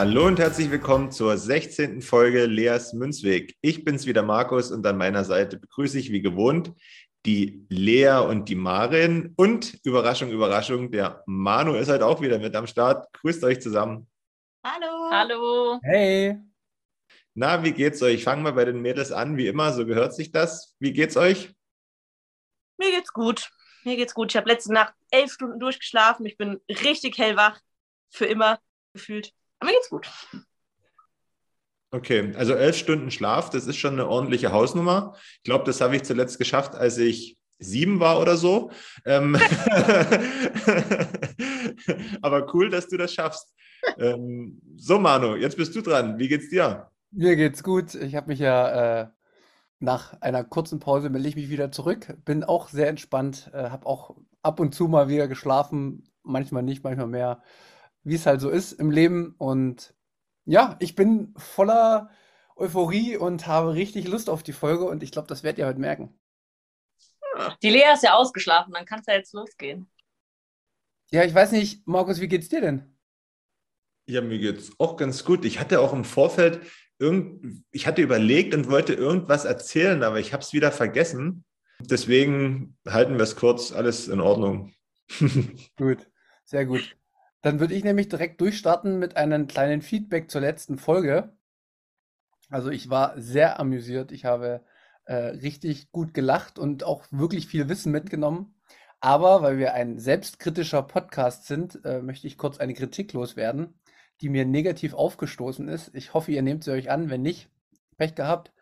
Hallo und herzlich willkommen zur 16. Folge Leas Münzweg. Ich bin's wieder Markus und an meiner Seite begrüße ich wie gewohnt die Lea und die Marin und Überraschung, Überraschung, der Manu ist halt auch wieder mit am Start. Grüßt euch zusammen. Hallo. Hallo. Hey. Na, wie geht's euch? Fangen wir bei den Mädels an, wie immer, so gehört sich das. Wie geht's euch? Mir geht's gut. Mir geht's gut. Ich habe letzte Nacht elf Stunden durchgeschlafen. Ich bin richtig hellwach. Für immer gefühlt. Aber geht's gut. Okay, also elf Stunden Schlaf, das ist schon eine ordentliche Hausnummer. Ich glaube, das habe ich zuletzt geschafft, als ich sieben war oder so. Ähm Aber cool, dass du das schaffst. Ähm, so, Manu, jetzt bist du dran. Wie geht's dir? Mir geht's gut. Ich habe mich ja äh, nach einer kurzen Pause melde ich mich wieder zurück. Bin auch sehr entspannt. Äh, habe auch ab und zu mal wieder geschlafen. Manchmal nicht, manchmal mehr wie es halt so ist im Leben. Und ja, ich bin voller Euphorie und habe richtig Lust auf die Folge und ich glaube, das werdet ihr heute merken. Die Lea ist ja ausgeschlafen, dann kann es ja jetzt losgehen. Ja, ich weiß nicht, Markus, wie geht's dir denn? Ja, mir geht's auch ganz gut. Ich hatte auch im Vorfeld irgend, ich hatte überlegt und wollte irgendwas erzählen, aber ich habe es wieder vergessen. Deswegen halten wir es kurz, alles in Ordnung. gut, sehr gut. Dann würde ich nämlich direkt durchstarten mit einem kleinen Feedback zur letzten Folge. Also ich war sehr amüsiert. Ich habe äh, richtig gut gelacht und auch wirklich viel Wissen mitgenommen. Aber weil wir ein selbstkritischer Podcast sind, äh, möchte ich kurz eine Kritik loswerden, die mir negativ aufgestoßen ist. Ich hoffe, ihr nehmt sie euch an. Wenn nicht, Pech gehabt.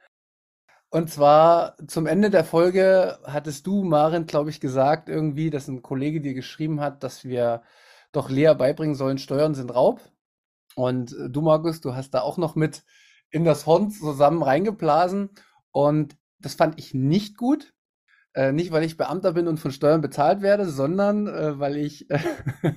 Und zwar zum Ende der Folge hattest du, Marin, glaube ich, gesagt irgendwie, dass ein Kollege dir geschrieben hat, dass wir doch Lea beibringen sollen, Steuern sind Raub. Und äh, du, Markus, du hast da auch noch mit in das Horn zusammen reingeblasen. Und das fand ich nicht gut. Äh, nicht, weil ich Beamter bin und von Steuern bezahlt werde, sondern äh, weil ich, äh,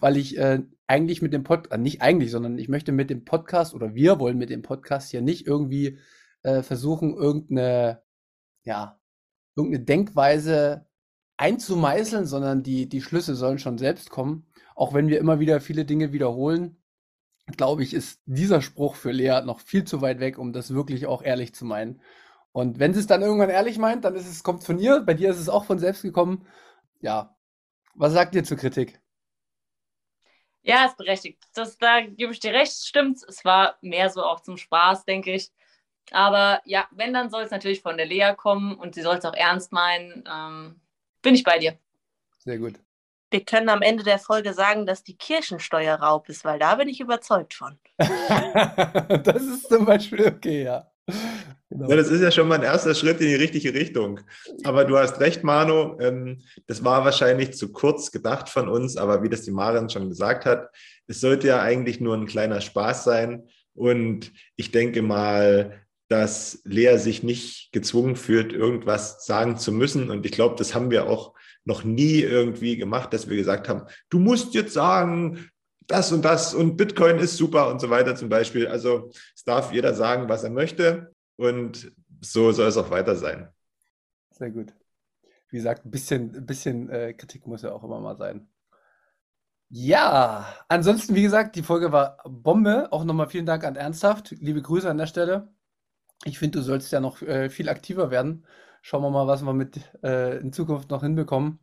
weil ich äh, eigentlich mit dem Podcast, äh, nicht eigentlich, sondern ich möchte mit dem Podcast oder wir wollen mit dem Podcast hier nicht irgendwie versuchen, irgendeine, ja, irgendeine Denkweise einzumeißeln, sondern die, die Schlüsse sollen schon selbst kommen. Auch wenn wir immer wieder viele Dinge wiederholen, glaube ich, ist dieser Spruch für Lea noch viel zu weit weg, um das wirklich auch ehrlich zu meinen. Und wenn sie es dann irgendwann ehrlich meint, dann ist es, kommt von ihr. Bei dir ist es auch von selbst gekommen. Ja. Was sagt ihr zur Kritik? Ja, ist berechtigt. Das, da gebe ich dir recht, stimmt. Es war mehr so auch zum Spaß, denke ich. Aber ja, wenn, dann soll es natürlich von der Lea kommen und sie soll es auch ernst meinen. Ähm, bin ich bei dir. Sehr gut. Wir können am Ende der Folge sagen, dass die Kirchensteuer Raub ist, weil da bin ich überzeugt von. das ist zum Beispiel okay, ja. Genau. Ja, das ist ja schon mal ein erster Schritt in die richtige Richtung. Aber du hast recht, Manu. Ähm, das war wahrscheinlich zu kurz gedacht von uns, aber wie das die Maren schon gesagt hat, es sollte ja eigentlich nur ein kleiner Spaß sein. Und ich denke mal, dass Lea sich nicht gezwungen fühlt, irgendwas sagen zu müssen. Und ich glaube, das haben wir auch noch nie irgendwie gemacht, dass wir gesagt haben, du musst jetzt sagen, das und das und Bitcoin ist super und so weiter zum Beispiel. Also es darf jeder sagen, was er möchte und so soll es auch weiter sein. Sehr gut. Wie gesagt, ein bisschen, ein bisschen äh, Kritik muss ja auch immer mal sein. Ja, ansonsten, wie gesagt, die Folge war Bombe. Auch nochmal vielen Dank an Ernsthaft. Liebe Grüße an der Stelle. Ich finde, du sollst ja noch äh, viel aktiver werden. Schauen wir mal, was wir mit äh, in Zukunft noch hinbekommen.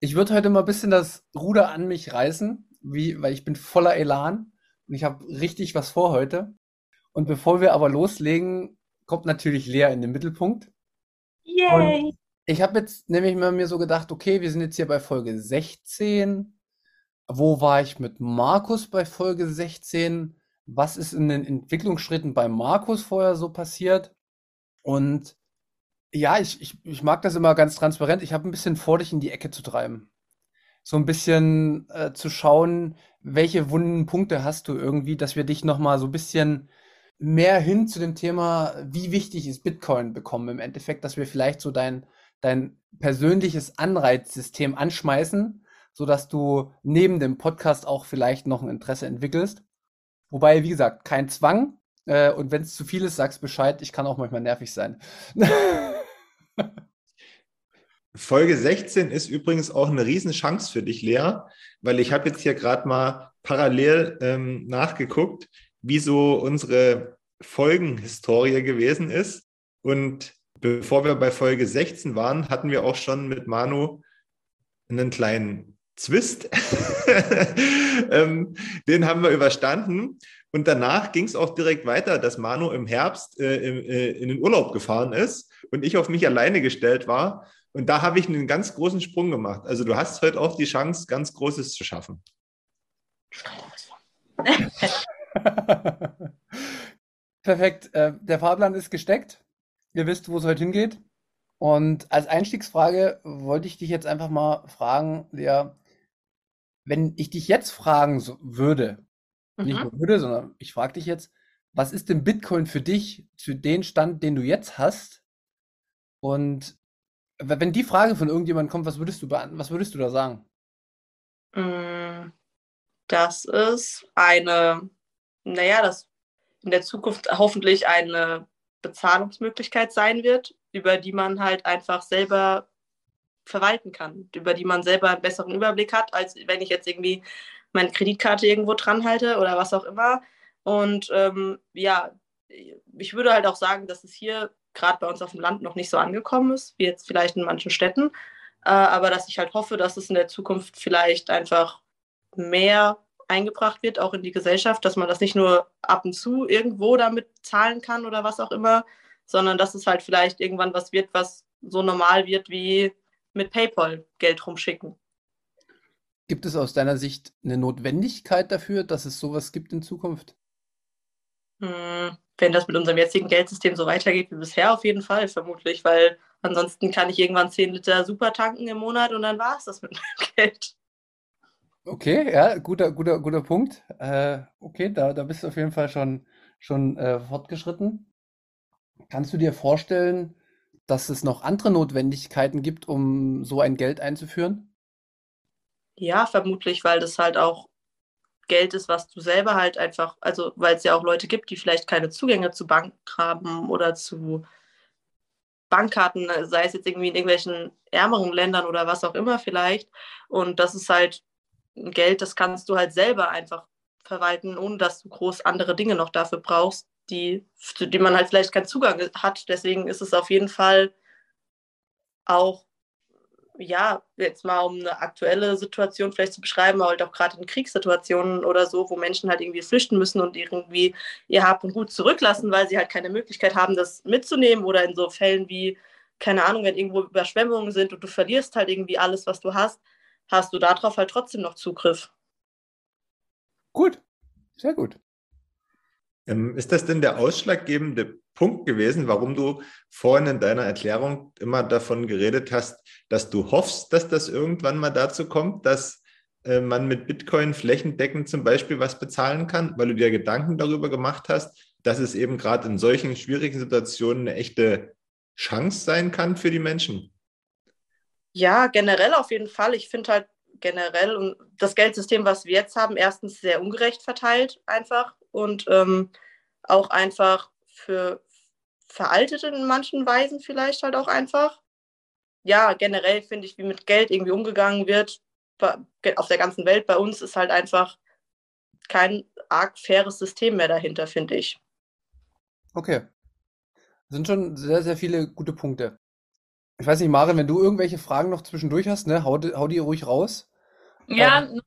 Ich würde heute mal ein bisschen das Ruder an mich reißen, wie, weil ich bin voller Elan und ich habe richtig was vor heute. Und bevor wir aber loslegen, kommt natürlich Lea in den Mittelpunkt. Yay! Und ich habe jetzt nämlich mir so gedacht, okay, wir sind jetzt hier bei Folge 16. Wo war ich mit Markus bei Folge 16? was ist in den Entwicklungsschritten bei Markus vorher so passiert. Und ja, ich, ich, ich mag das immer ganz transparent. Ich habe ein bisschen vor, dich in die Ecke zu treiben. So ein bisschen äh, zu schauen, welche wunden Punkte hast du irgendwie, dass wir dich nochmal so ein bisschen mehr hin zu dem Thema, wie wichtig ist Bitcoin bekommen im Endeffekt, dass wir vielleicht so dein, dein persönliches Anreizsystem anschmeißen, sodass du neben dem Podcast auch vielleicht noch ein Interesse entwickelst. Wobei, wie gesagt, kein Zwang. Äh, und wenn es zu viel ist, sag's Bescheid. Ich kann auch manchmal nervig sein. Folge 16 ist übrigens auch eine Riesenchance für dich, Lea, weil ich habe jetzt hier gerade mal parallel ähm, nachgeguckt, wie so unsere Folgenhistorie gewesen ist. Und bevor wir bei Folge 16 waren, hatten wir auch schon mit Manu einen kleinen Zwist. ähm, den haben wir überstanden. Und danach ging es auch direkt weiter, dass Manu im Herbst äh, äh, in den Urlaub gefahren ist und ich auf mich alleine gestellt war. Und da habe ich einen ganz großen Sprung gemacht. Also du hast heute auch die Chance, ganz Großes zu schaffen. Perfekt. Äh, der Fahrplan ist gesteckt. Ihr wisst, wo es heute hingeht. Und als Einstiegsfrage wollte ich dich jetzt einfach mal fragen, Lea, wenn ich dich jetzt fragen würde, mhm. nicht nur würde, sondern ich frage dich jetzt, was ist denn Bitcoin für dich, für den Stand, den du jetzt hast? Und wenn die Frage von irgendjemandem kommt, was würdest du, was würdest du da sagen? Mm, das ist eine naja, das in der Zukunft hoffentlich eine Bezahlungsmöglichkeit sein wird, über die man halt einfach selber verwalten kann, über die man selber einen besseren Überblick hat, als wenn ich jetzt irgendwie meine Kreditkarte irgendwo dran halte oder was auch immer. Und ähm, ja, ich würde halt auch sagen, dass es hier gerade bei uns auf dem Land noch nicht so angekommen ist, wie jetzt vielleicht in manchen Städten. Äh, aber dass ich halt hoffe, dass es in der Zukunft vielleicht einfach mehr eingebracht wird, auch in die Gesellschaft, dass man das nicht nur ab und zu irgendwo damit zahlen kann oder was auch immer, sondern dass es halt vielleicht irgendwann was wird, was so normal wird wie mit PayPal Geld rumschicken. Gibt es aus deiner Sicht eine Notwendigkeit dafür, dass es sowas gibt in Zukunft? Hm, wenn das mit unserem jetzigen Geldsystem so weitergeht wie bisher, auf jeden Fall vermutlich, weil ansonsten kann ich irgendwann 10 Liter Super tanken im Monat und dann war es das mit meinem Geld. Okay, ja, guter, guter, guter Punkt. Äh, okay, da, da bist du auf jeden Fall schon, schon äh, fortgeschritten. Kannst du dir vorstellen, dass es noch andere Notwendigkeiten gibt, um so ein Geld einzuführen? Ja, vermutlich, weil das halt auch Geld ist, was du selber halt einfach, also weil es ja auch Leute gibt, die vielleicht keine Zugänge zu Bank haben oder zu Bankkarten, sei es jetzt irgendwie in irgendwelchen ärmeren Ländern oder was auch immer vielleicht. Und das ist halt Geld, das kannst du halt selber einfach verwalten, ohne dass du groß andere Dinge noch dafür brauchst, die, zu denen man halt vielleicht keinen Zugang hat. Deswegen ist es auf jeden Fall auch, ja, jetzt mal um eine aktuelle Situation vielleicht zu beschreiben, aber halt auch gerade in Kriegssituationen oder so, wo Menschen halt irgendwie flüchten müssen und irgendwie ihr Hab und Gut zurücklassen, weil sie halt keine Möglichkeit haben, das mitzunehmen oder in so Fällen wie, keine Ahnung, wenn irgendwo Überschwemmungen sind und du verlierst halt irgendwie alles, was du hast, hast du darauf halt trotzdem noch Zugriff. Gut, sehr gut. Ähm, ist das denn der ausschlaggebende Punkt gewesen, warum du vorhin in deiner Erklärung immer davon geredet hast, dass du hoffst, dass das irgendwann mal dazu kommt, dass äh, man mit Bitcoin flächendeckend zum Beispiel was bezahlen kann, weil du dir Gedanken darüber gemacht hast, dass es eben gerade in solchen schwierigen Situationen eine echte Chance sein kann für die Menschen? Ja, generell auf jeden Fall. Ich finde halt generell das Geldsystem, was wir jetzt haben, erstens sehr ungerecht verteilt einfach und ähm, auch einfach für veraltet in manchen Weisen vielleicht halt auch einfach. Ja, generell finde ich, wie mit Geld irgendwie umgegangen wird auf der ganzen Welt bei uns ist halt einfach kein arg faires System mehr dahinter, finde ich. Okay. Das sind schon sehr, sehr viele gute Punkte. Ich weiß nicht, Maren, wenn du irgendwelche Fragen noch zwischendurch hast, ne, hau, hau die ruhig raus. Ja, ähm,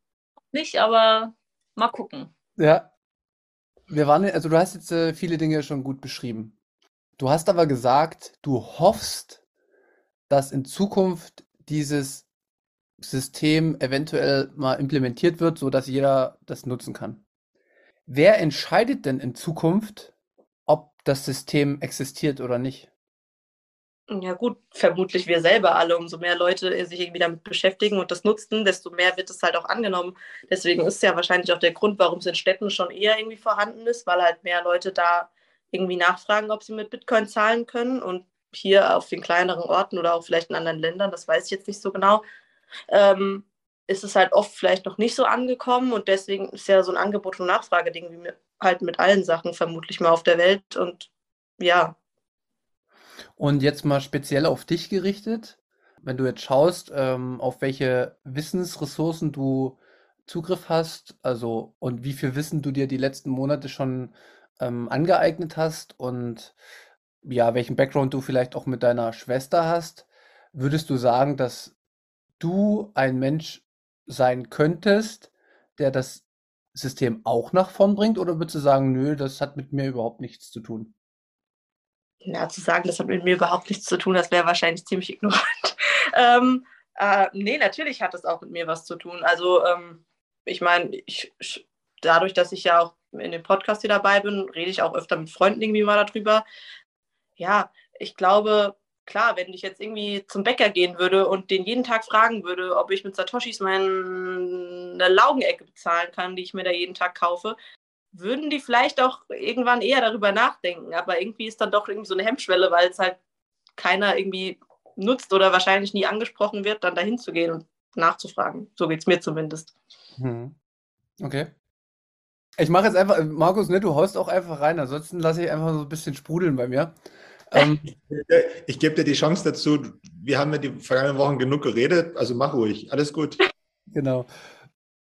nicht, aber mal gucken. Ja. Wir waren, also du hast jetzt äh, viele Dinge schon gut beschrieben. Du hast aber gesagt, du hoffst, dass in Zukunft dieses System eventuell mal implementiert wird, sodass jeder das nutzen kann. wer entscheidet denn in Zukunft, ob das System existiert oder nicht? Ja gut, vermutlich wir selber alle. Umso mehr Leute sich irgendwie damit beschäftigen und das nutzen, desto mehr wird es halt auch angenommen. Deswegen ist ja wahrscheinlich auch der Grund, warum es in Städten schon eher irgendwie vorhanden ist, weil halt mehr Leute da irgendwie nachfragen, ob sie mit Bitcoin zahlen können. Und hier auf den kleineren Orten oder auch vielleicht in anderen Ländern, das weiß ich jetzt nicht so genau, ähm, ist es halt oft vielleicht noch nicht so angekommen. Und deswegen ist ja so ein Angebot- und Nachfrageding wie halt mit allen Sachen vermutlich mal auf der Welt. Und ja, und jetzt mal speziell auf dich gerichtet, wenn du jetzt schaust, ähm, auf welche Wissensressourcen du Zugriff hast, also und wie viel Wissen du dir die letzten Monate schon ähm, angeeignet hast und ja, welchen Background du vielleicht auch mit deiner Schwester hast, würdest du sagen, dass du ein Mensch sein könntest, der das System auch nach vorn bringt, oder würdest du sagen, nö, das hat mit mir überhaupt nichts zu tun? Ja, zu sagen, das hat mit mir überhaupt nichts zu tun, das wäre wahrscheinlich ziemlich ignorant. ähm, äh, nee, natürlich hat es auch mit mir was zu tun. Also, ähm, ich meine, dadurch, dass ich ja auch in dem Podcast hier dabei bin, rede ich auch öfter mit Freunden irgendwie mal darüber. Ja, ich glaube, klar, wenn ich jetzt irgendwie zum Bäcker gehen würde und den jeden Tag fragen würde, ob ich mit Satoshis meine Laugenecke bezahlen kann, die ich mir da jeden Tag kaufe, würden die vielleicht auch irgendwann eher darüber nachdenken. Aber irgendwie ist dann doch irgendwie so eine Hemmschwelle, weil es halt keiner irgendwie nutzt oder wahrscheinlich nie angesprochen wird, dann dahin zu gehen und nachzufragen. So geht es mir zumindest. Hm. Okay. Ich mache jetzt einfach, Markus, ne, du haust auch einfach rein, ansonsten lasse ich einfach so ein bisschen sprudeln bei mir. Ähm, ich gebe dir die Chance dazu. Wir haben ja die vergangenen Wochen genug geredet, also mach ruhig, alles gut. Genau.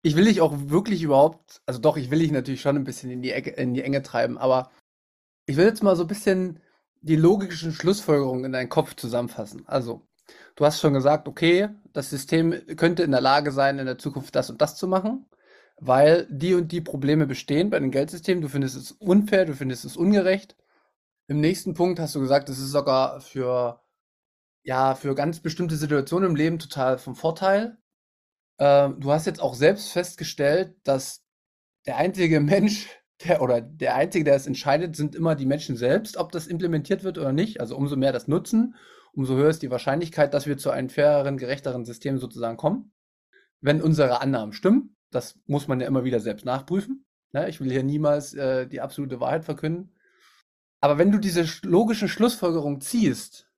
Ich will dich auch wirklich überhaupt, also doch, ich will dich natürlich schon ein bisschen in die, Ecke, in die Enge treiben, aber ich will jetzt mal so ein bisschen die logischen Schlussfolgerungen in deinen Kopf zusammenfassen. Also, du hast schon gesagt, okay, das System könnte in der Lage sein, in der Zukunft das und das zu machen, weil die und die Probleme bestehen bei den Geldsystemen. Du findest es unfair, du findest es ungerecht. Im nächsten Punkt hast du gesagt, es ist sogar für, ja, für ganz bestimmte Situationen im Leben total vom Vorteil. Ähm, du hast jetzt auch selbst festgestellt, dass der einzige Mensch, der oder der einzige, der es entscheidet, sind immer die Menschen selbst, ob das implementiert wird oder nicht. Also umso mehr das nutzen, umso höher ist die Wahrscheinlichkeit, dass wir zu einem faireren, gerechteren System sozusagen kommen. Wenn unsere Annahmen stimmen, das muss man ja immer wieder selbst nachprüfen. Ne? Ich will hier niemals äh, die absolute Wahrheit verkünden. Aber wenn du diese logischen Schlussfolgerungen ziehst,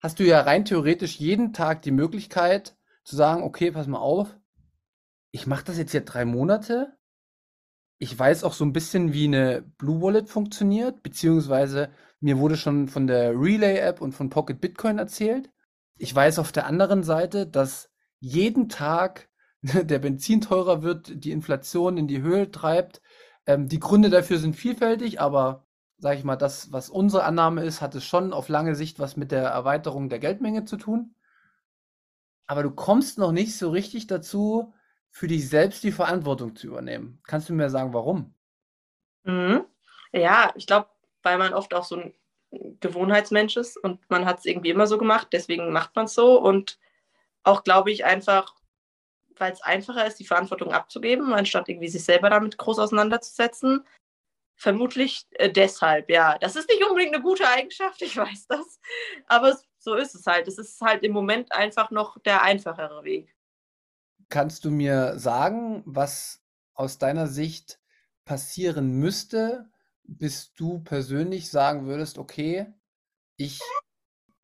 hast du ja rein theoretisch jeden Tag die Möglichkeit, zu sagen, okay, pass mal auf, ich mache das jetzt ja drei Monate. Ich weiß auch so ein bisschen, wie eine Blue Wallet funktioniert, beziehungsweise mir wurde schon von der Relay-App und von Pocket Bitcoin erzählt. Ich weiß auf der anderen Seite, dass jeden Tag der Benzin teurer wird, die Inflation in die Höhe treibt. Ähm, die Gründe dafür sind vielfältig, aber sage ich mal, das, was unsere Annahme ist, hat es schon auf lange Sicht was mit der Erweiterung der Geldmenge zu tun aber du kommst noch nicht so richtig dazu, für dich selbst die Verantwortung zu übernehmen. Kannst du mir sagen, warum? Mhm. Ja, ich glaube, weil man oft auch so ein Gewohnheitsmensch ist und man hat es irgendwie immer so gemacht, deswegen macht man es so. Und auch, glaube ich, einfach, weil es einfacher ist, die Verantwortung abzugeben, anstatt irgendwie sich selber damit groß auseinanderzusetzen. Vermutlich äh, deshalb, ja. Das ist nicht unbedingt eine gute Eigenschaft, ich weiß das. Aber es so ist es halt. Es ist halt im Moment einfach noch der einfachere Weg. Kannst du mir sagen, was aus deiner Sicht passieren müsste, bis du persönlich sagen würdest, okay, ich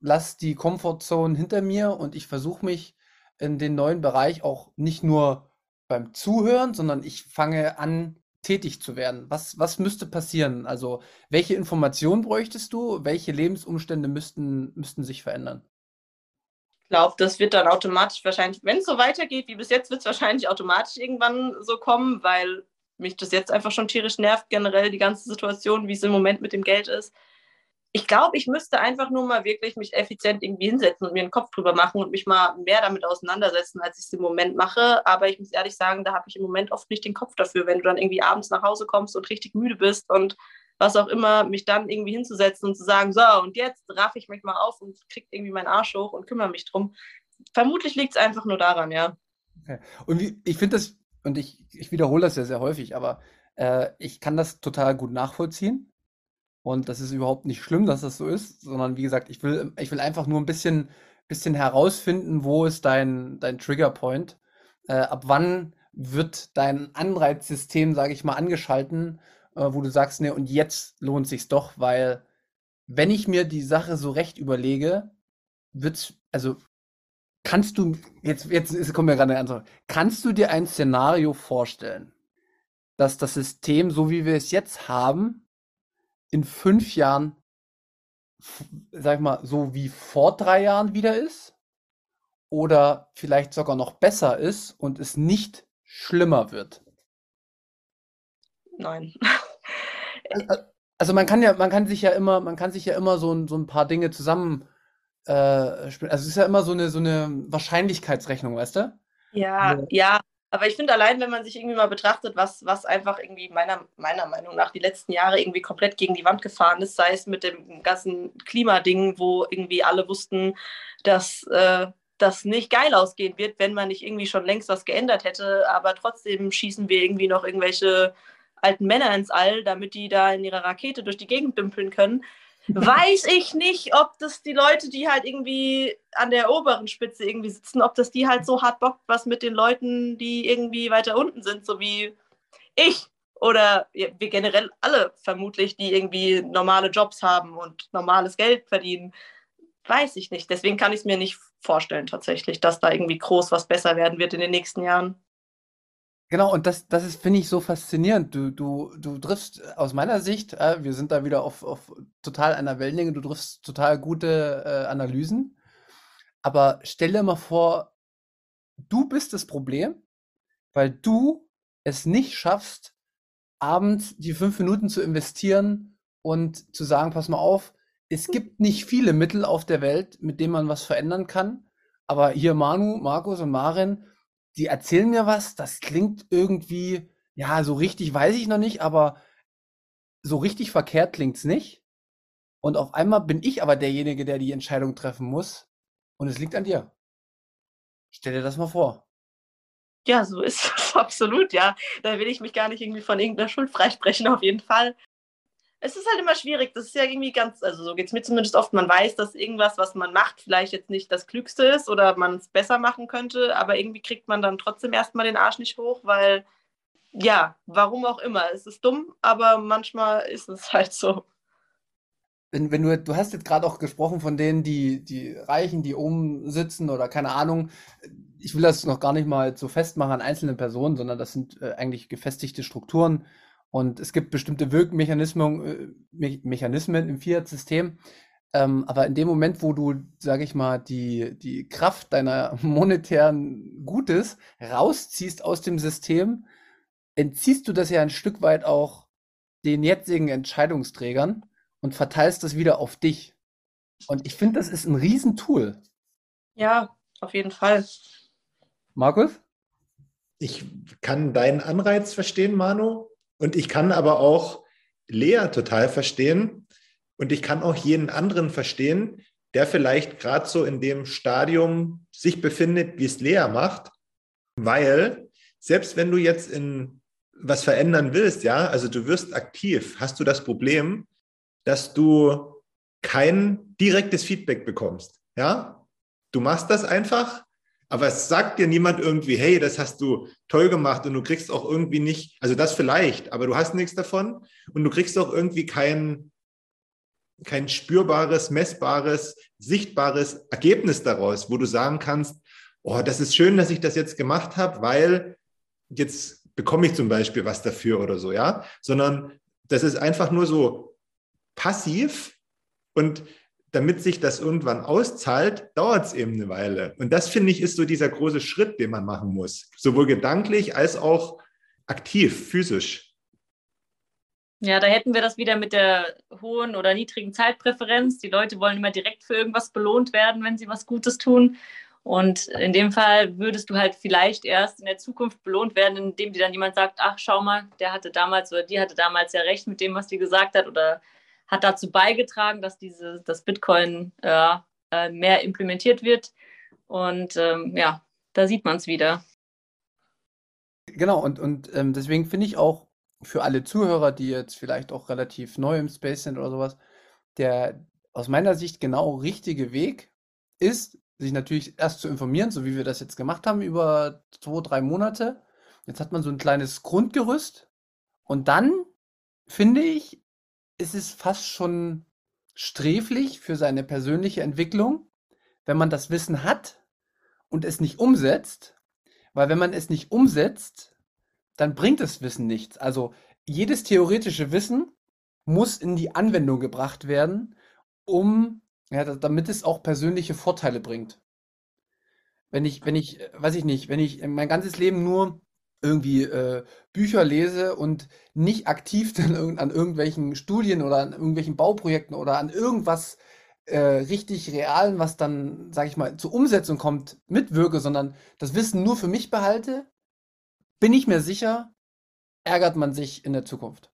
lasse die Komfortzone hinter mir und ich versuche mich in den neuen Bereich auch nicht nur beim Zuhören, sondern ich fange an, tätig zu werden? Was, was müsste passieren? Also, welche Informationen bräuchtest du? Welche Lebensumstände müssten, müssten sich verändern? Ich glaube, das wird dann automatisch wahrscheinlich, wenn es so weitergeht wie bis jetzt, wird es wahrscheinlich automatisch irgendwann so kommen, weil mich das jetzt einfach schon tierisch nervt, generell die ganze Situation, wie es im Moment mit dem Geld ist ich glaube, ich müsste einfach nur mal wirklich mich effizient irgendwie hinsetzen und mir einen Kopf drüber machen und mich mal mehr damit auseinandersetzen, als ich es im Moment mache. Aber ich muss ehrlich sagen, da habe ich im Moment oft nicht den Kopf dafür, wenn du dann irgendwie abends nach Hause kommst und richtig müde bist und was auch immer, mich dann irgendwie hinzusetzen und zu sagen, so, und jetzt raff ich mich mal auf und krieg irgendwie meinen Arsch hoch und kümmere mich drum. Vermutlich liegt es einfach nur daran, ja. Okay. Und wie, ich finde das, und ich, ich wiederhole das ja sehr häufig, aber Äh, ich kann das total gut nachvollziehen. Und das ist überhaupt nicht schlimm, dass das so ist, sondern wie gesagt, ich will, ich will einfach nur ein bisschen, bisschen herausfinden, wo ist dein, dein Triggerpoint. Äh, ab wann wird dein Anreizsystem, sage ich mal, angeschalten, äh, wo du sagst, ne, und jetzt lohnt sich's doch, weil wenn ich mir die Sache so recht überlege, wird's, also kannst du, jetzt, jetzt kommt mir gerade eine Antwort, kannst du dir ein Szenario vorstellen, dass das System, so wie wir es jetzt haben, in fünf Jahren, sag ich mal, so wie vor drei Jahren wieder ist? Oder vielleicht sogar noch besser ist und es nicht schlimmer wird? Nein. Also man kann ja, man kann sich ja immer, man kann sich ja immer so, so ein paar Dinge zusammen äh, Also es ist ja immer so eine, so eine Wahrscheinlichkeitsrechnung, weißt du? Ja, ja. Aber ich finde allein, wenn man sich irgendwie mal betrachtet, was, was einfach irgendwie meiner, meiner Meinung nach die letzten Jahre irgendwie komplett gegen die Wand gefahren ist, sei es mit dem ganzen Klimading, wo irgendwie alle wussten, dass äh, das nicht geil ausgehen wird, wenn man nicht irgendwie schon längst was geändert hätte. Aber trotzdem schießen wir irgendwie noch irgendwelche alten Männer ins All, damit die da in ihrer Rakete durch die Gegend dümpeln können weiß ich nicht, ob das die Leute, die halt irgendwie an der oberen Spitze irgendwie sitzen, ob das die halt so hart bockt, was mit den Leuten, die irgendwie weiter unten sind, so wie ich oder wir generell alle vermutlich, die irgendwie normale Jobs haben und normales Geld verdienen. Weiß ich nicht. Deswegen kann ich es mir nicht vorstellen tatsächlich, dass da irgendwie groß was besser werden wird in den nächsten Jahren. Genau, und das, das ist, finde ich, so faszinierend. Du, du, du triffst aus meiner Sicht, äh, wir sind da wieder auf, auf total einer Wellenlänge, du triffst total gute äh, Analysen. Aber stell dir mal vor, du bist das Problem, weil du es nicht schaffst, abends die fünf Minuten zu investieren und zu sagen, pass mal auf, es gibt nicht viele Mittel auf der Welt, mit denen man was verändern kann. Aber hier Manu, Markus und Marin, die erzählen mir was, das klingt irgendwie, ja, so richtig weiß ich noch nicht, aber so richtig verkehrt klingt's nicht. Und auf einmal bin ich aber derjenige, der die Entscheidung treffen muss. Und es liegt an dir. Stell dir das mal vor. Ja, so ist es absolut, ja. Da will ich mich gar nicht irgendwie von irgendeiner Schuld freisprechen, auf jeden Fall es ist halt immer schwierig. Das ist ja irgendwie ganz, also so geht es mir zumindest oft. Man weiß, dass irgendwas, was man macht, vielleicht jetzt nicht das Klügste ist oder man es besser machen könnte, aber irgendwie kriegt man dann trotzdem erstmal den Arsch nicht hoch, weil, ja, warum auch immer. Es ist dumm, aber manchmal ist es halt so. Wenn, wenn du, du hast jetzt gerade auch gesprochen von denen, die, die Reichen, die oben sitzen oder keine Ahnung. Ich will das noch gar nicht mal so festmachen an einzelnen Personen, sondern das sind äh, eigentlich gefestigte Strukturen und es gibt bestimmte Wirkmechanismen äh, Me Mechanismen im Fiat-System. Ähm, aber in dem Moment, wo du, sage ich mal, die, die Kraft deiner monetären Gutes rausziehst aus dem System, entziehst du das ja ein Stück weit auch den jetzigen Entscheidungsträgern und verteilst das wieder auf dich. Und ich finde, das ist ein Riesentool. Ja, auf jeden Fall. Markus? Ich kann deinen Anreiz verstehen, Manu. Und ich kann aber auch Lea total verstehen und ich kann auch jeden anderen verstehen, der vielleicht gerade so in dem Stadium sich befindet, wie es Lea macht, weil selbst wenn du jetzt in was verändern willst, ja, also du wirst aktiv, hast du das Problem, dass du kein direktes Feedback bekommst, ja? Du machst das einfach aber es sagt dir niemand irgendwie, hey, das hast du toll gemacht und du kriegst auch irgendwie nicht, also das vielleicht, aber du hast nichts davon und du kriegst auch irgendwie kein, kein spürbares, messbares, sichtbares Ergebnis daraus, wo du sagen kannst, oh, das ist schön, dass ich das jetzt gemacht habe, weil jetzt bekomme ich zum Beispiel was dafür oder so, ja, sondern das ist einfach nur so passiv und damit sich das irgendwann auszahlt, dauert es eben eine Weile. Und das finde ich ist so dieser große Schritt, den man machen muss, sowohl gedanklich als auch aktiv, physisch. Ja, da hätten wir das wieder mit der hohen oder niedrigen Zeitpräferenz. Die Leute wollen immer direkt für irgendwas belohnt werden, wenn sie was Gutes tun. Und in dem Fall würdest du halt vielleicht erst in der Zukunft belohnt werden, indem dir dann jemand sagt, ach, schau mal, der hatte damals oder die hatte damals ja recht mit dem, was die gesagt hat oder hat dazu beigetragen, dass diese, das Bitcoin äh, mehr implementiert wird. Und ähm, ja, da sieht man es wieder. Genau, und, und ähm, deswegen finde ich auch für alle Zuhörer, die jetzt vielleicht auch relativ neu im Space sind oder sowas, der aus meiner Sicht genau richtige Weg ist, sich natürlich erst zu informieren, so wie wir das jetzt gemacht haben über zwei, drei Monate. Jetzt hat man so ein kleines Grundgerüst und dann finde ich, ist es fast schon sträflich für seine persönliche Entwicklung, wenn man das Wissen hat und es nicht umsetzt, weil wenn man es nicht umsetzt, dann bringt das Wissen nichts. Also jedes theoretische Wissen muss in die Anwendung gebracht werden, um, ja, damit es auch persönliche Vorteile bringt. Wenn ich, wenn ich, weiß ich nicht, wenn ich mein ganzes Leben nur irgendwie äh, Bücher lese und nicht aktiv dann an irgendwelchen Studien oder an irgendwelchen Bauprojekten oder an irgendwas äh, richtig Realen, was dann, sag ich mal, zur Umsetzung kommt, mitwirke, sondern das Wissen nur für mich behalte, bin ich mir sicher, ärgert man sich in der Zukunft.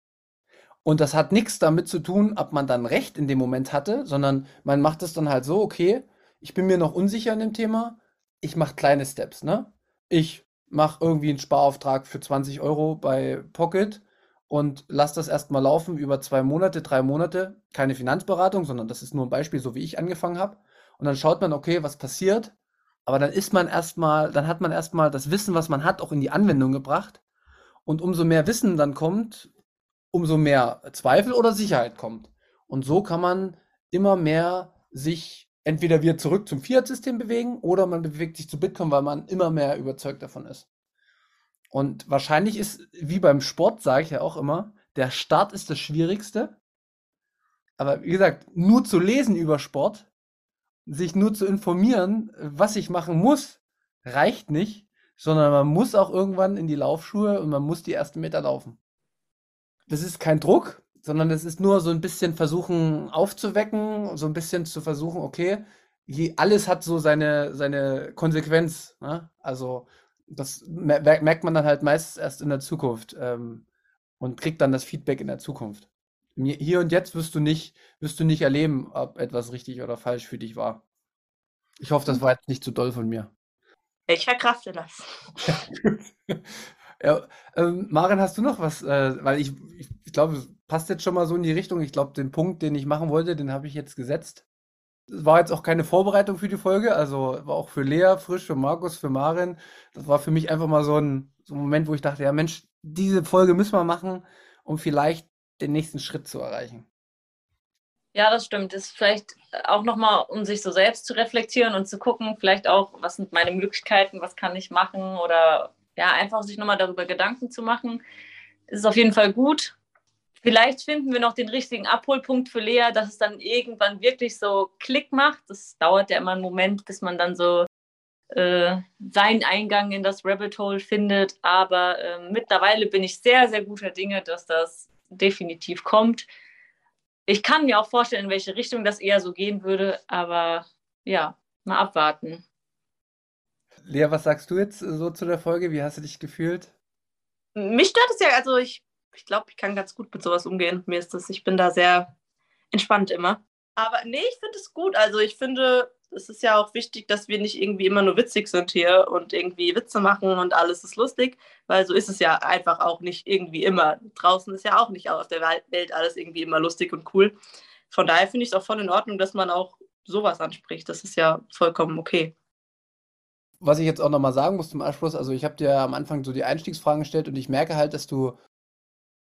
Und das hat nichts damit zu tun, ob man dann Recht in dem Moment hatte, sondern man macht es dann halt so, okay, ich bin mir noch unsicher in dem Thema, ich mache kleine Steps, ne? Ich mache irgendwie einen Sparauftrag für 20 Euro bei Pocket und lass das erstmal laufen über zwei Monate, drei Monate. Keine Finanzberatung, sondern das ist nur ein Beispiel, so wie ich angefangen habe. Und dann schaut man, okay, was passiert. Aber dann ist man erstmal, dann hat man erstmal das Wissen, was man hat, auch in die Anwendung gebracht. Und umso mehr Wissen dann kommt, umso mehr Zweifel oder Sicherheit kommt. Und so kann man immer mehr sich entweder wieder zurück zum Fiat-System bewegen oder man bewegt sich zu Bitcoin, weil man immer mehr überzeugt davon ist. Und wahrscheinlich ist, wie beim Sport, sage ich ja auch immer, der Start ist das Schwierigste. Aber wie gesagt, nur zu lesen über Sport, sich nur zu informieren, was ich machen muss, reicht nicht, sondern man muss auch irgendwann in die Laufschuhe und man muss die ersten Meter laufen. Das ist kein Druck, sondern es ist nur so ein bisschen versuchen aufzuwecken, so ein bisschen zu versuchen, okay, je, alles hat so seine, seine Konsequenz. Ne? Also das merkt man dann halt meist erst in der Zukunft ähm, und kriegt dann das Feedback in der Zukunft. Hier und jetzt wirst du nicht, wirst du nicht erleben, ob etwas richtig oder falsch für dich war. Ich hoffe, das war jetzt nicht zu doll von mir. Ich verkrafte das. ja, ähm, Maren, hast du noch was? Äh, weil ich, ich, ich glaube, passt jetzt schon mal so in die Richtung. Ich glaube, den Punkt, den ich machen wollte, den habe ich jetzt gesetzt. Es war jetzt auch keine Vorbereitung für die Folge, also war auch für Lea frisch, für Markus, für Maren. Das war für mich einfach mal so ein, so ein Moment, wo ich dachte, ja Mensch, diese Folge müssen wir machen, um vielleicht den nächsten Schritt zu erreichen. Ja, das stimmt. Das ist vielleicht auch nochmal, um sich so selbst zu reflektieren und zu gucken, vielleicht auch, was sind meine Möglichkeiten, was kann ich machen oder ja, einfach sich nochmal darüber Gedanken zu machen. Es ist auf jeden Fall gut. Vielleicht finden wir noch den richtigen Abholpunkt für Lea, dass es dann irgendwann wirklich so Klick macht. Das dauert ja immer einen Moment, bis man dann so äh, seinen Eingang in das Rabbit Hole findet. Aber äh, mittlerweile bin ich sehr, sehr guter Dinge, dass das definitiv kommt. Ich kann mir auch vorstellen, in welche Richtung das eher so gehen würde, aber ja, mal abwarten. Lea, was sagst du jetzt so zu der Folge? Wie hast du dich gefühlt? Mich stört es ja, also ich ich glaube, ich kann ganz gut mit sowas umgehen. Mir ist das, ich bin da sehr entspannt immer. Aber nee, ich finde es gut. Also ich finde, es ist ja auch wichtig, dass wir nicht irgendwie immer nur witzig sind hier und irgendwie Witze machen und alles ist lustig, weil so ist es ja einfach auch nicht irgendwie immer. Draußen ist ja auch nicht auf der Welt alles irgendwie immer lustig und cool. Von daher finde ich es auch voll in Ordnung, dass man auch sowas anspricht. Das ist ja vollkommen okay. Was ich jetzt auch nochmal sagen muss zum Abschluss, also ich habe dir am Anfang so die Einstiegsfragen gestellt und ich merke halt, dass du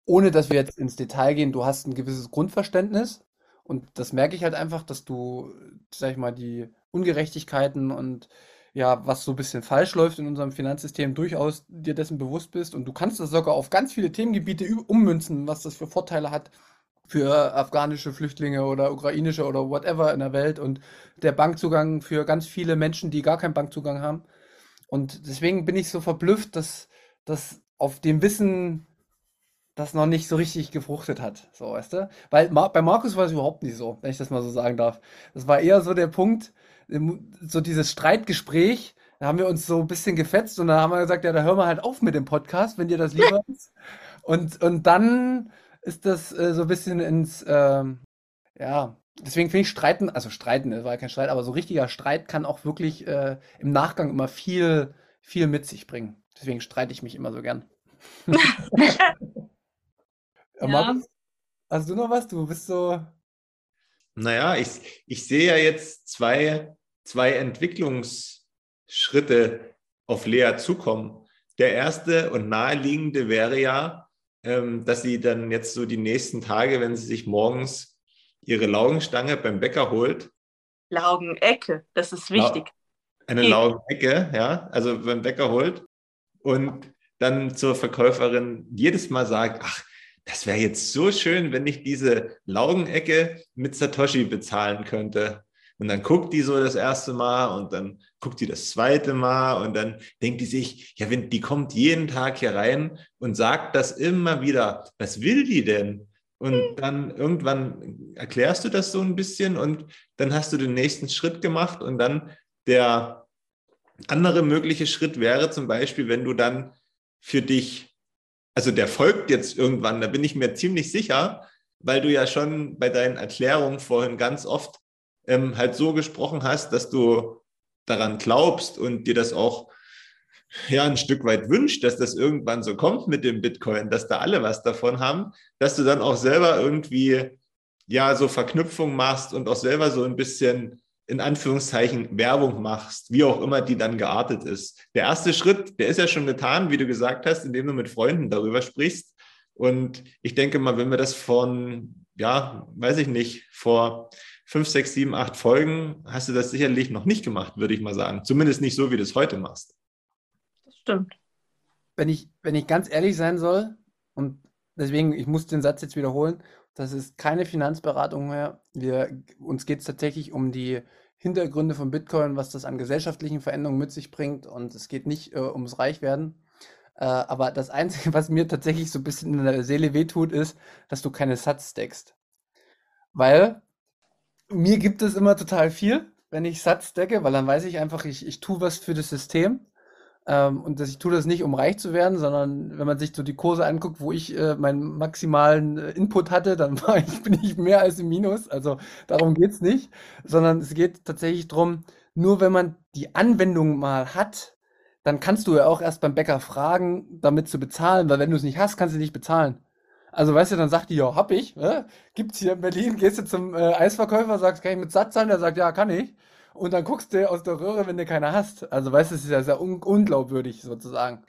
ohne dass wir jetzt ins Detail gehen, du hast ein gewisses Grundverständnis und das merke ich halt einfach, dass du, sag ich mal, die Ungerechtigkeiten und ja, was so ein bisschen falsch läuft in unserem Finanzsystem, durchaus dir dessen bewusst bist und du kannst das sogar auf ganz viele Themengebiete ummünzen, was das für Vorteile hat für afghanische Flüchtlinge oder ukrainische oder whatever in der Welt und der Bankzugang für ganz viele Menschen, die gar keinen Bankzugang haben. Und deswegen bin ich so verblüfft, dass, dass auf dem Wissen das noch nicht so richtig gefruchtet hat. So, weißt du? Weil Mar bei Markus war es überhaupt nicht so, wenn ich das mal so sagen darf. Das war eher so der Punkt, so dieses Streitgespräch, da haben wir uns so ein bisschen gefetzt und dann haben wir gesagt, ja, da hören wir halt auf mit dem Podcast, wenn dir das lieber ist. Und, und dann ist das äh, so ein bisschen ins, ähm, ja, deswegen finde ich Streiten, also Streiten, das war ja kein Streit, aber so richtiger Streit kann auch wirklich äh, im Nachgang immer viel, viel mit sich bringen. Deswegen streite ich mich immer so gern. Ja. Markus, hast du noch was? Du bist so. Naja, ich, ich sehe ja jetzt zwei, zwei Entwicklungsschritte auf Lea zukommen. Der erste und naheliegende wäre ja, ähm, dass sie dann jetzt so die nächsten Tage, wenn sie sich morgens ihre Laugenstange beim Bäcker holt. Laugenecke, das ist wichtig. Eine Laugenecke, ja, also beim Bäcker holt und dann zur Verkäuferin jedes Mal sagt, ach, das wäre jetzt so schön, wenn ich diese Laugenecke mit Satoshi bezahlen könnte. Und dann guckt die so das erste Mal und dann guckt die das zweite Mal und dann denkt die sich, ja, wenn die kommt jeden Tag hier rein und sagt das immer wieder, was will die denn? Und dann irgendwann erklärst du das so ein bisschen und dann hast du den nächsten Schritt gemacht und dann der andere mögliche Schritt wäre zum Beispiel, wenn du dann für dich also der folgt jetzt irgendwann, da bin ich mir ziemlich sicher, weil du ja schon bei deinen Erklärungen vorhin ganz oft ähm, halt so gesprochen hast, dass du daran glaubst und dir das auch ja ein Stück weit wünscht, dass das irgendwann so kommt mit dem Bitcoin, dass da alle was davon haben, dass du dann auch selber irgendwie ja so Verknüpfung machst und auch selber so ein bisschen in Anführungszeichen Werbung machst, wie auch immer die dann geartet ist. Der erste Schritt, der ist ja schon getan, wie du gesagt hast, indem du mit Freunden darüber sprichst. Und ich denke mal, wenn wir das von, ja, weiß ich nicht, vor fünf, sechs, sieben, acht Folgen hast du das sicherlich noch nicht gemacht, würde ich mal sagen. Zumindest nicht so, wie du es heute machst. Das stimmt. Wenn ich, wenn ich ganz ehrlich sein soll, und deswegen, ich muss den Satz jetzt wiederholen, das ist keine Finanzberatung mehr. Wir, uns geht es tatsächlich um die Hintergründe von Bitcoin, was das an gesellschaftlichen Veränderungen mit sich bringt. Und es geht nicht äh, ums Reichwerden. Äh, aber das Einzige, was mir tatsächlich so ein bisschen in der Seele wehtut, ist, dass du keine Satz deckst. Weil mir gibt es immer total viel, wenn ich Satz decke, weil dann weiß ich einfach, ich, ich tue was für das System. Ähm, und das, ich tue das nicht, um reich zu werden, sondern wenn man sich so die Kurse anguckt, wo ich äh, meinen maximalen äh, Input hatte, dann war ich, bin ich mehr als im Minus. Also darum geht's nicht, sondern es geht tatsächlich darum, nur wenn man die Anwendung mal hat, dann kannst du ja auch erst beim Bäcker fragen, damit zu bezahlen, weil wenn du es nicht hast, kannst du nicht bezahlen. Also weißt du, dann sagt die, ja, hab ich, äh? gibt's hier in Berlin, gehst du zum äh, Eisverkäufer, sagst, kann ich mit Satz zahlen? Der sagt, ja, kann ich und dann guckst du aus der Röhre, wenn du keine hast. Also weißt du, es ist ja sehr un unglaubwürdig sozusagen.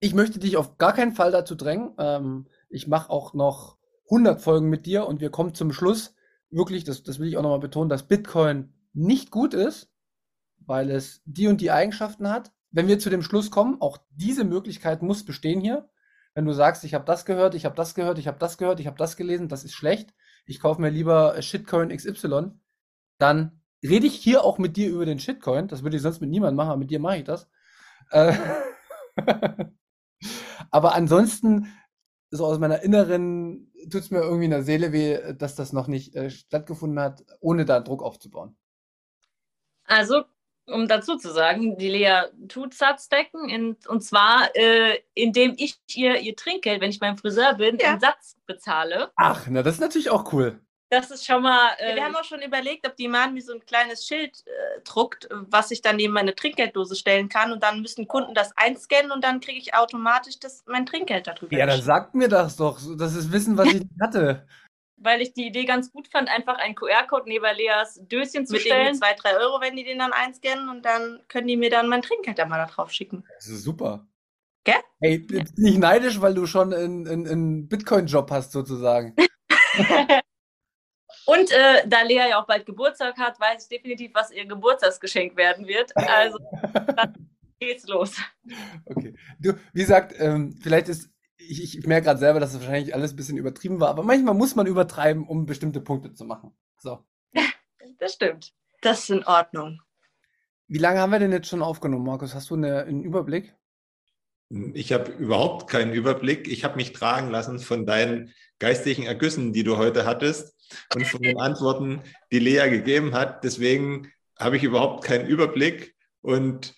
Ich möchte dich auf gar keinen Fall dazu drängen. Ähm, ich mache auch noch 100 Folgen mit dir und wir kommen zum Schluss. Wirklich, das, das will ich auch nochmal betonen, dass Bitcoin nicht gut ist, weil es die und die Eigenschaften hat. Wenn wir zu dem Schluss kommen, auch diese Möglichkeit muss bestehen hier. Wenn du sagst, ich habe das gehört, ich habe das gehört, ich habe das gehört, ich habe das gelesen, das ist schlecht, ich kaufe mir lieber Shitcoin XY, dann rede ich hier auch mit dir über den Shitcoin. Das würde ich sonst mit niemandem machen, aber mit dir mache ich das. Äh, aber ansonsten, so aus meiner inneren, tut es mir irgendwie in der Seele weh, dass das noch nicht äh, stattgefunden hat, ohne da Druck aufzubauen. Also, um dazu zu sagen, die Lea tut Satzdecken in, und zwar, äh, indem ich ihr ihr Trinkgeld, wenn ich beim Friseur bin, ja. in Satz bezahle. Ach, na, das ist natürlich auch cool. Das ist schon mal. Äh, wir haben auch schon überlegt, ob die Mann wie so ein kleines Schild äh, druckt, was ich dann neben meine Trinkgelddose stellen kann. Und dann müssen Kunden das einscannen und dann kriege ich automatisch das, mein Trinkgeld darüber. Ja, dann sagt mir das doch. Das ist Wissen, was ich hatte. Weil ich die Idee ganz gut fand, einfach einen QR-Code neben Leas Döschen zu mit stellen. Mit zwei, drei Euro, wenn die den dann einscannen und dann können die mir dann mein Trinkgeld da mal da drauf schicken. Das ist super. Gell? Hey, ja. nicht neidisch, weil du schon einen, einen Bitcoin-Job hast, sozusagen. Und äh, da Lea ja auch bald Geburtstag hat, weiß ich definitiv, was ihr Geburtstagsgeschenk werden wird. Also dann geht's los. Okay. Du, wie gesagt, ähm, vielleicht ist, ich, ich merke gerade selber, dass es das wahrscheinlich alles ein bisschen übertrieben war, aber manchmal muss man übertreiben, um bestimmte Punkte zu machen. So. das stimmt. Das ist in Ordnung. Wie lange haben wir denn jetzt schon aufgenommen, Markus? Hast du eine, einen Überblick? Ich habe überhaupt keinen Überblick. Ich habe mich tragen lassen von deinen geistigen Ergüssen, die du heute hattest und von den Antworten, die Lea gegeben hat. Deswegen habe ich überhaupt keinen Überblick. Und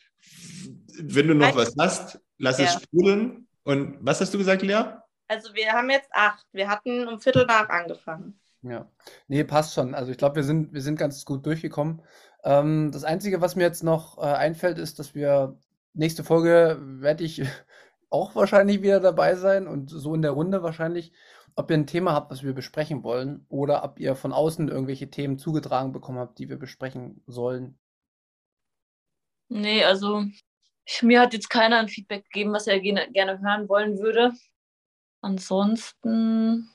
wenn du noch was hast, lass ja. es sprudeln. Und was hast du gesagt, Lea? Also wir haben jetzt acht. Wir hatten um Viertel nach angefangen. Ja, nee, passt schon. Also ich glaube, wir sind, wir sind ganz gut durchgekommen. Ähm, das Einzige, was mir jetzt noch äh, einfällt, ist, dass wir nächste Folge werde ich auch wahrscheinlich wieder dabei sein und so in der Runde wahrscheinlich. Ob ihr ein Thema habt, was wir besprechen wollen, oder ob ihr von außen irgendwelche Themen zugetragen bekommen habt, die wir besprechen sollen. Nee, also ich, mir hat jetzt keiner ein Feedback gegeben, was er gerne, gerne hören wollen würde. Ansonsten.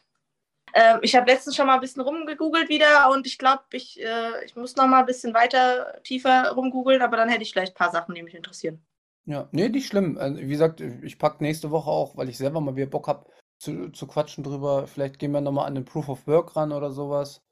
Ähm, ich habe letztens schon mal ein bisschen rumgegoogelt wieder und ich glaube, ich, äh, ich muss noch mal ein bisschen weiter tiefer rumgoogeln, aber dann hätte ich vielleicht ein paar Sachen, die mich interessieren. Ja, nee, nicht schlimm. Also, wie gesagt, ich packe nächste Woche auch, weil ich selber mal wieder Bock habe zu, zu quatschen drüber. Vielleicht gehen wir nochmal an den Proof of Work ran oder sowas.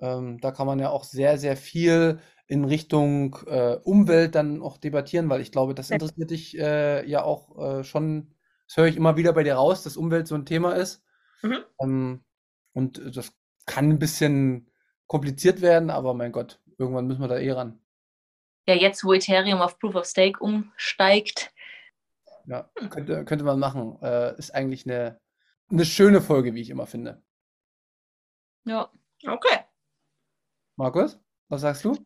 Ähm, da kann man ja auch sehr, sehr viel in Richtung äh, Umwelt dann auch debattieren, weil ich glaube, das interessiert dich äh, ja auch äh, schon, das höre ich immer wieder bei dir raus, dass Umwelt so ein Thema ist. Mhm. Ähm, und das kann ein bisschen kompliziert werden, aber mein Gott, irgendwann müssen wir da eh ran. Ja, jetzt, wo Ethereum auf Proof of Stake umsteigt. Ja, könnte, könnte man machen. Äh, ist eigentlich eine, eine schöne Folge, wie ich immer finde. Ja. Okay. Markus, was sagst du?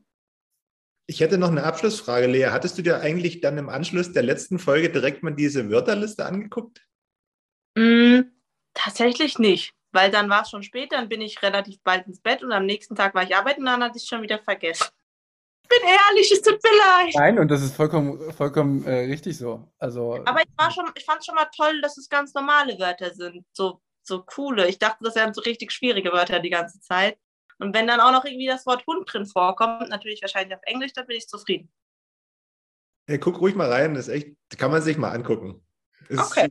Ich hätte noch eine Abschlussfrage, Lea. Hattest du dir eigentlich dann im Anschluss der letzten Folge direkt mal diese Wörterliste angeguckt? Mm, tatsächlich nicht, weil dann war es schon spät, dann bin ich relativ bald ins Bett und am nächsten Tag war ich arbeiten und dann hatte ich es schon wieder vergessen. Ich bin ehrlich, es tut mir leid. Nein, und das ist vollkommen, vollkommen äh, richtig so. Also, Aber ich, ich fand es schon mal toll, dass es ganz normale Wörter sind, so, so coole. Ich dachte, das wären so richtig schwierige Wörter die ganze Zeit. Und wenn dann auch noch irgendwie das Wort Hund drin vorkommt, natürlich wahrscheinlich auf Englisch, dann bin ich zufrieden. Hey, guck ruhig mal rein, das ist echt, kann man sich mal angucken. Ist, okay.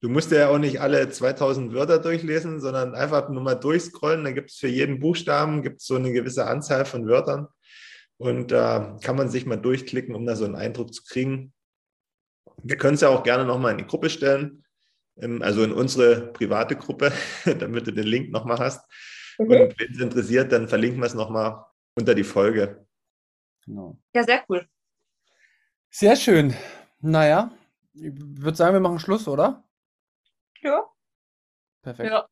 Du musst ja auch nicht alle 2000 Wörter durchlesen, sondern einfach nur mal durchscrollen. Da gibt es für jeden Buchstaben gibt's so eine gewisse Anzahl von Wörtern. Und da äh, kann man sich mal durchklicken, um da so einen Eindruck zu kriegen. Wir können es ja auch gerne nochmal in die Gruppe stellen, ähm, also in unsere private Gruppe, damit du den Link nochmal hast. Mhm. Und wenn es interessiert, dann verlinken wir es nochmal unter die Folge. Genau. Ja, sehr cool. Sehr schön. Naja, ich würde sagen, wir machen Schluss, oder? Ja. Perfekt. Ja.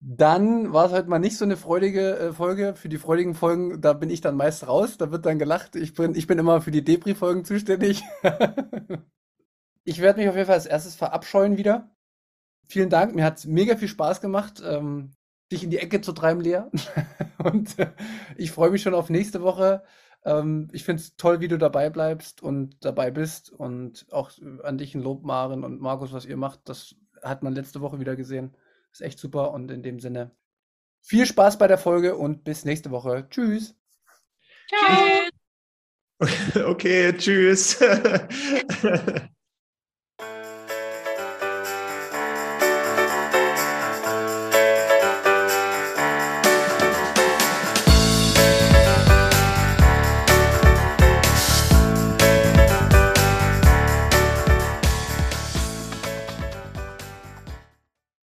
Dann war es heute mal nicht so eine freudige äh, Folge. Für die freudigen Folgen, da bin ich dann meist raus. Da wird dann gelacht. Ich bin, ich bin immer für die Depri-Folgen zuständig. ich werde mich auf jeden Fall als erstes verabscheuen wieder. Vielen Dank. Mir hat es mega viel Spaß gemacht. Ähm, dich in die Ecke zu treiben, Lea. und äh, ich freue mich schon auf nächste Woche. Ähm, ich finde es toll, wie du dabei bleibst und dabei bist. Und auch an dich ein Lob, Maren und Markus, was ihr macht. Das hat man letzte Woche wieder gesehen. Ist echt super. Und in dem Sinne, viel Spaß bei der Folge und bis nächste Woche. Tschüss. Ciao. Okay, tschüss.